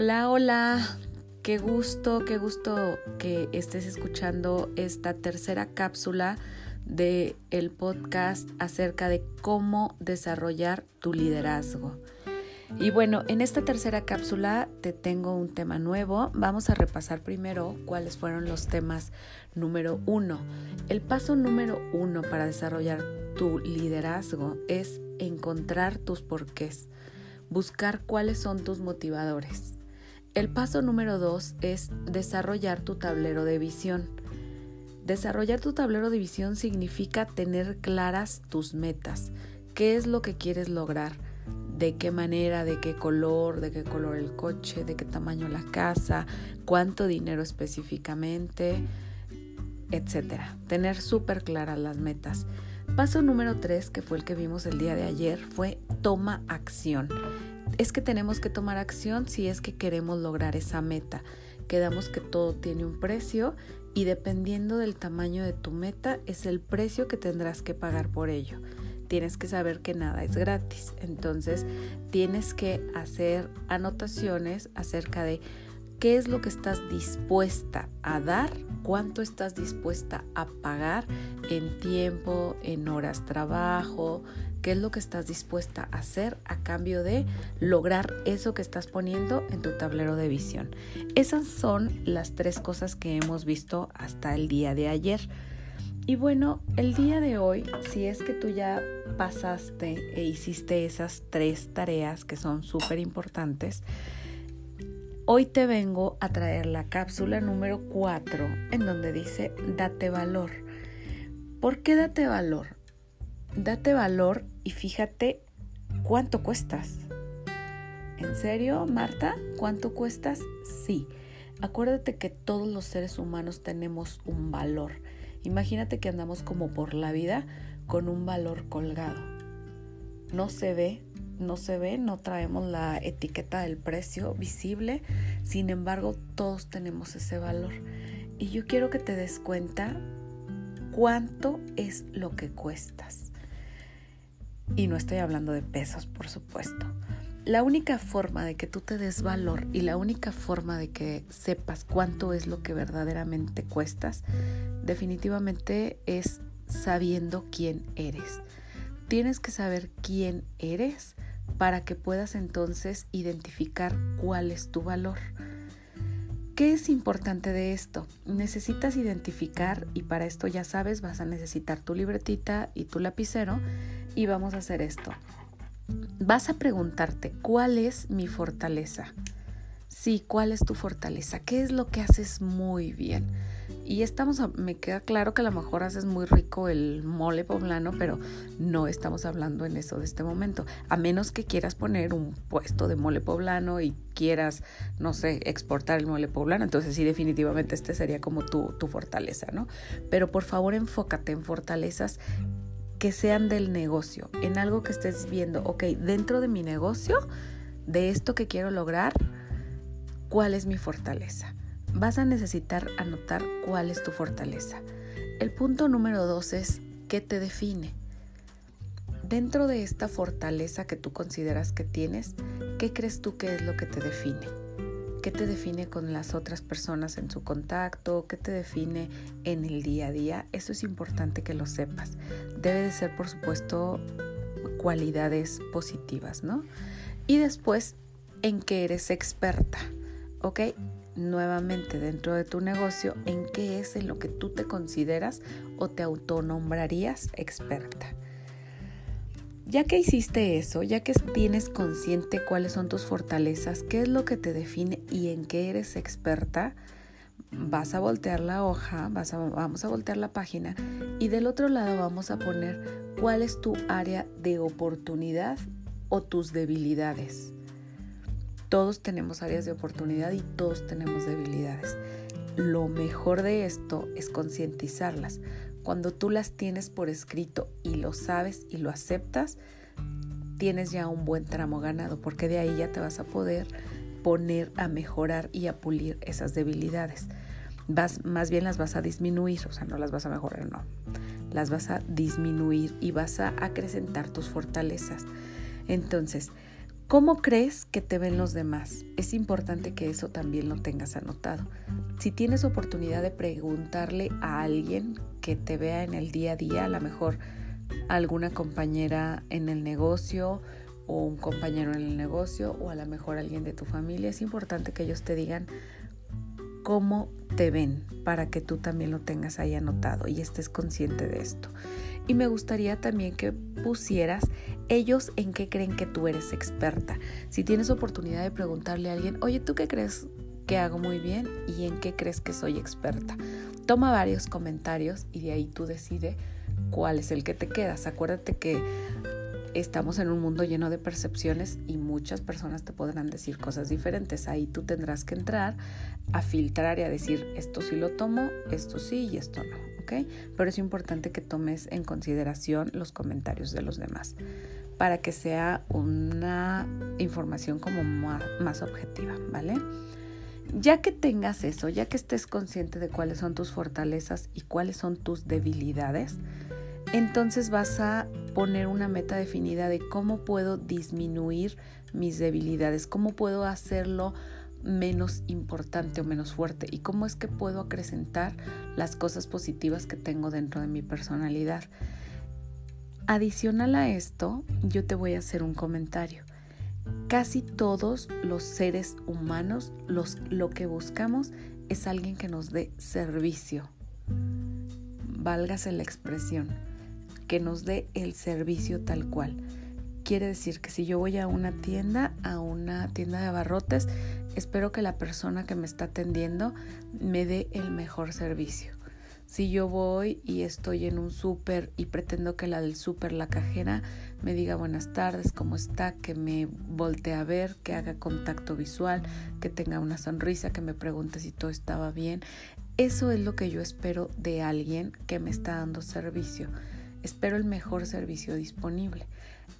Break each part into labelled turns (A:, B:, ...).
A: Hola, hola. Qué gusto, qué gusto que estés escuchando esta tercera cápsula de el podcast acerca de cómo desarrollar tu liderazgo. Y bueno, en esta tercera cápsula te tengo un tema nuevo. Vamos a repasar primero cuáles fueron los temas número uno. El paso número uno para desarrollar tu liderazgo es encontrar tus porqués, buscar cuáles son tus motivadores. El paso número dos es desarrollar tu tablero de visión. Desarrollar tu tablero de visión significa tener claras tus metas, qué es lo que quieres lograr, de qué manera, de qué color, de qué color el coche, de qué tamaño la casa, cuánto dinero específicamente, etcétera. Tener súper claras las metas. Paso número tres, que fue el que vimos el día de ayer, fue toma acción. Es que tenemos que tomar acción si es que queremos lograr esa meta. Quedamos que todo tiene un precio y dependiendo del tamaño de tu meta es el precio que tendrás que pagar por ello. Tienes que saber que nada es gratis, entonces tienes que hacer anotaciones acerca de qué es lo que estás dispuesta a dar, cuánto estás dispuesta a pagar en tiempo, en horas trabajo, qué es lo que estás dispuesta a hacer a cambio de lograr eso que estás poniendo en tu tablero de visión. Esas son las tres cosas que hemos visto hasta el día de ayer. Y bueno, el día de hoy, si es que tú ya pasaste e hiciste esas tres tareas que son súper importantes, hoy te vengo a traer la cápsula número 4 en donde dice date valor. ¿Por qué date valor? Date valor y fíjate cuánto cuestas. ¿En serio, Marta? ¿Cuánto cuestas? Sí. Acuérdate que todos los seres humanos tenemos un valor. Imagínate que andamos como por la vida con un valor colgado. No se ve, no se ve, no traemos la etiqueta del precio visible, sin embargo todos tenemos ese valor. Y yo quiero que te des cuenta cuánto es lo que cuestas. Y no estoy hablando de pesos, por supuesto. La única forma de que tú te des valor y la única forma de que sepas cuánto es lo que verdaderamente cuestas, definitivamente es sabiendo quién eres. Tienes que saber quién eres para que puedas entonces identificar cuál es tu valor. ¿Qué es importante de esto? Necesitas identificar y para esto ya sabes, vas a necesitar tu libretita y tu lapicero y vamos a hacer esto. Vas a preguntarte, ¿cuál es mi fortaleza? Sí, ¿cuál es tu fortaleza? ¿Qué es lo que haces muy bien? Y estamos, me queda claro que a lo mejor haces muy rico el mole poblano, pero no estamos hablando en eso de este momento. A menos que quieras poner un puesto de mole poblano y quieras, no sé, exportar el mole poblano, entonces sí, definitivamente este sería como tu, tu fortaleza, ¿no? Pero por favor enfócate en fortalezas que sean del negocio, en algo que estés viendo, ok, dentro de mi negocio, de esto que quiero lograr, ¿cuál es mi fortaleza? vas a necesitar anotar cuál es tu fortaleza. El punto número dos es qué te define. Dentro de esta fortaleza que tú consideras que tienes, ¿qué crees tú que es lo que te define? ¿Qué te define con las otras personas en su contacto? ¿Qué te define en el día a día? Eso es importante que lo sepas. Debe de ser, por supuesto, cualidades positivas, ¿no? Y después, en qué eres experta, ¿ok? nuevamente dentro de tu negocio en qué es en lo que tú te consideras o te autonombrarías experta. Ya que hiciste eso, ya que tienes consciente cuáles son tus fortalezas, qué es lo que te define y en qué eres experta, vas a voltear la hoja, vas a, vamos a voltear la página y del otro lado vamos a poner cuál es tu área de oportunidad o tus debilidades. Todos tenemos áreas de oportunidad y todos tenemos debilidades. Lo mejor de esto es concientizarlas. Cuando tú las tienes por escrito y lo sabes y lo aceptas, tienes ya un buen tramo ganado, porque de ahí ya te vas a poder poner a mejorar y a pulir esas debilidades. Vas, más bien las vas a disminuir, o sea, no las vas a mejorar, no. Las vas a disminuir y vas a acrecentar tus fortalezas. Entonces, ¿Cómo crees que te ven los demás? Es importante que eso también lo tengas anotado. Si tienes oportunidad de preguntarle a alguien que te vea en el día a día, a lo mejor alguna compañera en el negocio o un compañero en el negocio o a lo mejor alguien de tu familia, es importante que ellos te digan cómo te ven para que tú también lo tengas ahí anotado y estés consciente de esto. Y me gustaría también que pusieras ellos en qué creen que tú eres experta. Si tienes oportunidad de preguntarle a alguien, oye, ¿tú qué crees que hago muy bien y en qué crees que soy experta? Toma varios comentarios y de ahí tú decide cuál es el que te quedas. Acuérdate que estamos en un mundo lleno de percepciones y muchas personas te podrán decir cosas diferentes. Ahí tú tendrás que entrar a filtrar y a decir esto sí lo tomo, esto sí y esto no. Pero es importante que tomes en consideración los comentarios de los demás para que sea una información como más, objetiva, ¿vale? Ya que tengas eso, ya que estés consciente de cuáles son tus fortalezas y cuáles son tus debilidades, entonces vas a poner una meta definida de cómo puedo disminuir mis debilidades, cómo puedo hacerlo menos importante o menos fuerte y cómo es que puedo acrecentar las cosas positivas que tengo dentro de mi personalidad. Adicional a esto, yo te voy a hacer un comentario. Casi todos los seres humanos los, lo que buscamos es alguien que nos dé servicio. Válgase la expresión, que nos dé el servicio tal cual. Quiere decir que si yo voy a una tienda, a una tienda de abarrotes, espero que la persona que me está atendiendo me dé el mejor servicio. Si yo voy y estoy en un súper y pretendo que la del súper, la cajera, me diga buenas tardes, cómo está, que me voltee a ver, que haga contacto visual, que tenga una sonrisa, que me pregunte si todo estaba bien. Eso es lo que yo espero de alguien que me está dando servicio. Espero el mejor servicio disponible.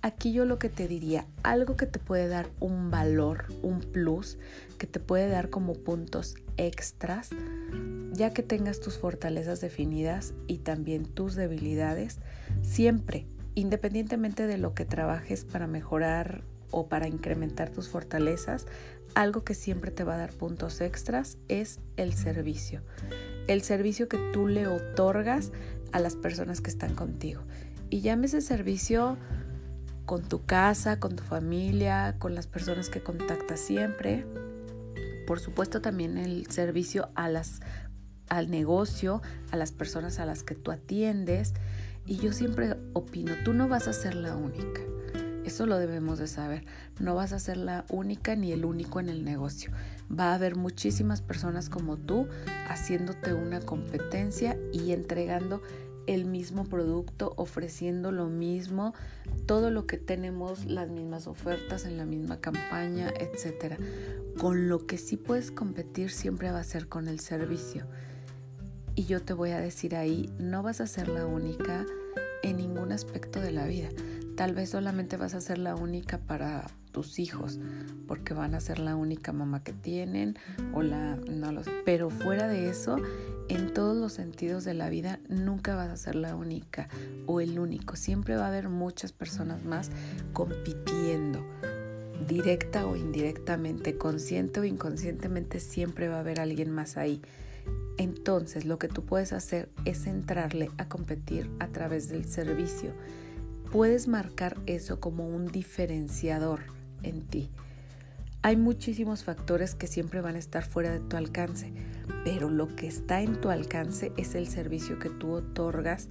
A: Aquí yo lo que te diría, algo que te puede dar un valor, un plus, que te puede dar como puntos extras, ya que tengas tus fortalezas definidas y también tus debilidades, siempre, independientemente de lo que trabajes para mejorar o para incrementar tus fortalezas, algo que siempre te va a dar puntos extras es el servicio. El servicio que tú le otorgas a las personas que están contigo. Y llámese servicio con tu casa, con tu familia, con las personas que contactas siempre. Por supuesto también el servicio a las, al negocio, a las personas a las que tú atiendes. Y yo siempre opino, tú no vas a ser la única. Eso lo debemos de saber. No vas a ser la única ni el único en el negocio. Va a haber muchísimas personas como tú haciéndote una competencia y entregando el mismo producto, ofreciendo lo mismo, todo lo que tenemos, las mismas ofertas en la misma campaña, etcétera. Con lo que sí puedes competir siempre va a ser con el servicio. Y yo te voy a decir ahí, no vas a ser la única en ningún aspecto de la vida. Tal vez solamente vas a ser la única para tus hijos, porque van a ser la única mamá que tienen o la no lo sé. Pero fuera de eso, en todos los sentidos de la vida nunca vas a ser la única o el único. Siempre va a haber muchas personas más compitiendo. Directa o indirectamente, consciente o inconscientemente, siempre va a haber alguien más ahí. Entonces lo que tú puedes hacer es entrarle a competir a través del servicio. Puedes marcar eso como un diferenciador en ti. Hay muchísimos factores que siempre van a estar fuera de tu alcance, pero lo que está en tu alcance es el servicio que tú otorgas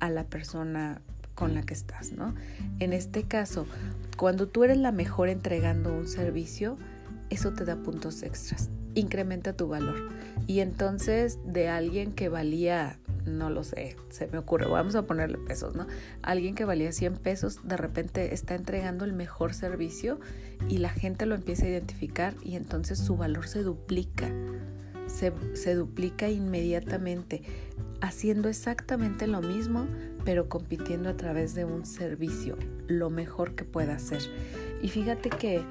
A: a la persona con la que estás, ¿no? En este caso, cuando tú eres la mejor entregando un servicio, eso te da puntos extras, incrementa tu valor. Y entonces de alguien que valía no lo sé, se me ocurre, vamos a ponerle pesos, ¿no? Alguien que valía 100 pesos de repente está entregando el mejor servicio y la gente lo empieza a identificar y entonces su valor se duplica, se, se duplica inmediatamente, haciendo exactamente lo mismo, pero compitiendo a través de un servicio, lo mejor que pueda hacer. Y fíjate que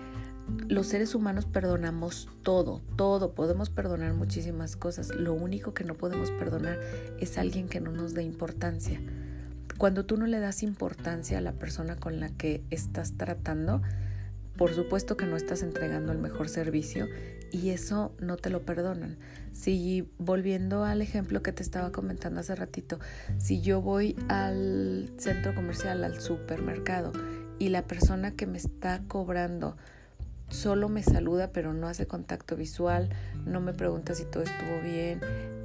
A: los seres humanos perdonamos todo, todo, podemos perdonar muchísimas cosas. Lo único que no podemos perdonar es alguien que no nos dé importancia. Cuando tú no le das importancia a la persona con la que estás tratando, por supuesto que no estás entregando el mejor servicio y eso no te lo perdonan. Si volviendo al ejemplo que te estaba comentando hace ratito, si yo voy al centro comercial, al supermercado y la persona que me está cobrando solo me saluda pero no hace contacto visual, no me pregunta si todo estuvo bien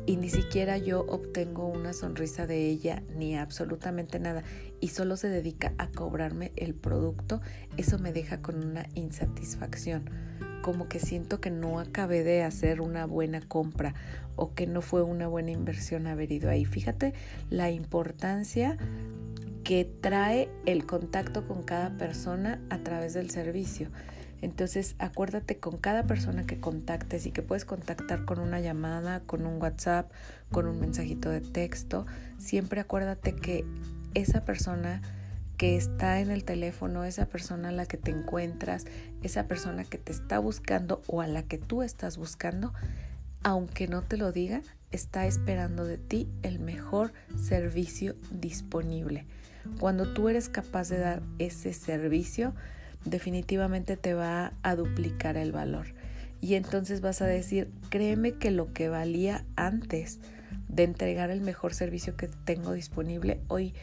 A: y ni siquiera yo obtengo una sonrisa de ella ni absolutamente nada y solo se dedica a cobrarme el producto, eso me deja con una insatisfacción, como que siento que no acabé de hacer una buena compra o que no fue una buena inversión haber ido ahí. Fíjate la importancia que trae el contacto con cada persona a través del servicio. Entonces acuérdate con cada persona que contactes y que puedes contactar con una llamada, con un WhatsApp, con un mensajito de texto, siempre acuérdate que esa persona que está en el teléfono, esa persona a la que te encuentras, esa persona que te está buscando o a la que tú estás buscando, aunque no te lo diga, está esperando de ti el mejor servicio disponible. Cuando tú eres capaz de dar ese servicio, definitivamente te va a duplicar el valor. Y entonces vas a decir, créeme que lo que valía antes de entregar el mejor servicio que tengo disponible, hoy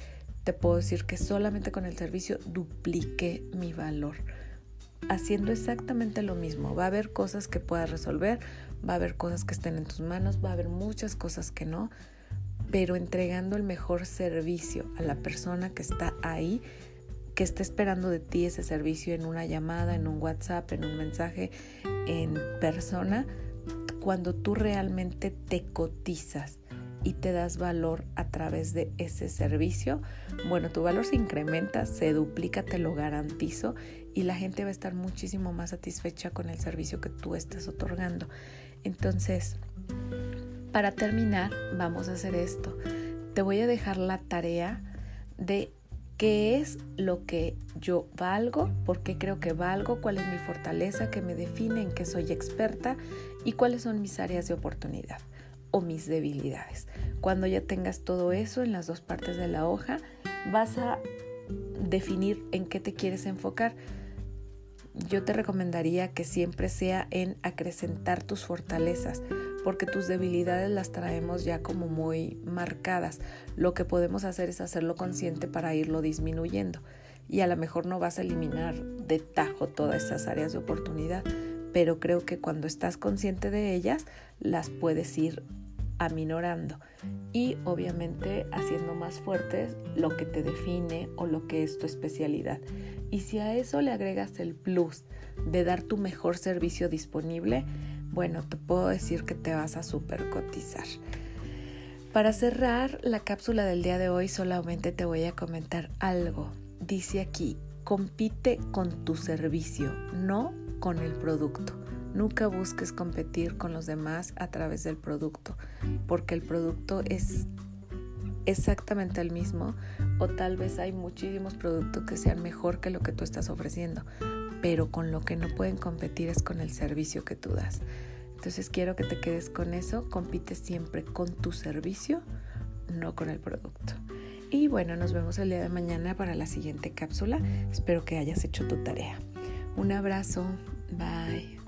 A: te puedo decir que solamente con el servicio dupliqué mi valor. Haciendo exactamente lo mismo, va a haber cosas que puedas resolver, va a haber cosas que estén en tus manos, va a haber muchas cosas que no, pero entregando el mejor servicio a la persona que está ahí, que está esperando de ti ese servicio en una llamada, en un WhatsApp, en un mensaje, en persona, cuando tú realmente te cotizas y te das valor a través de ese servicio, bueno, tu valor se incrementa, se duplica, te lo garantizo y la gente va a estar muchísimo más satisfecha con el servicio que tú estás otorgando. Entonces, para terminar, vamos a hacer esto. Te voy a dejar la tarea de qué es lo que yo valgo, por qué creo que valgo, cuál es mi fortaleza, qué me define, en qué soy experta y cuáles son mis áreas de oportunidad o mis debilidades. Cuando ya tengas todo eso en las dos partes de la hoja, vas a definir en qué te quieres enfocar. Yo te recomendaría que siempre sea en acrecentar tus fortalezas, porque tus debilidades las traemos ya como muy marcadas. Lo que podemos hacer es hacerlo consciente para irlo disminuyendo. Y a lo mejor no vas a eliminar de tajo todas esas áreas de oportunidad, pero creo que cuando estás consciente de ellas, las puedes ir aminorando y obviamente haciendo más fuertes lo que te define o lo que es tu especialidad. Y si a eso le agregas el plus de dar tu mejor servicio disponible, bueno, te puedo decir que te vas a super cotizar. Para cerrar la cápsula del día de hoy solamente te voy a comentar algo. Dice aquí, compite con tu servicio, no con el producto. Nunca busques competir con los demás a través del producto, porque el producto es exactamente el mismo o tal vez hay muchísimos productos que sean mejor que lo que tú estás ofreciendo, pero con lo que no pueden competir es con el servicio que tú das. Entonces quiero que te quedes con eso, compite siempre con tu servicio, no con el producto. Y bueno, nos vemos el día de mañana para la siguiente cápsula. Espero que hayas hecho tu tarea. Un abrazo, bye.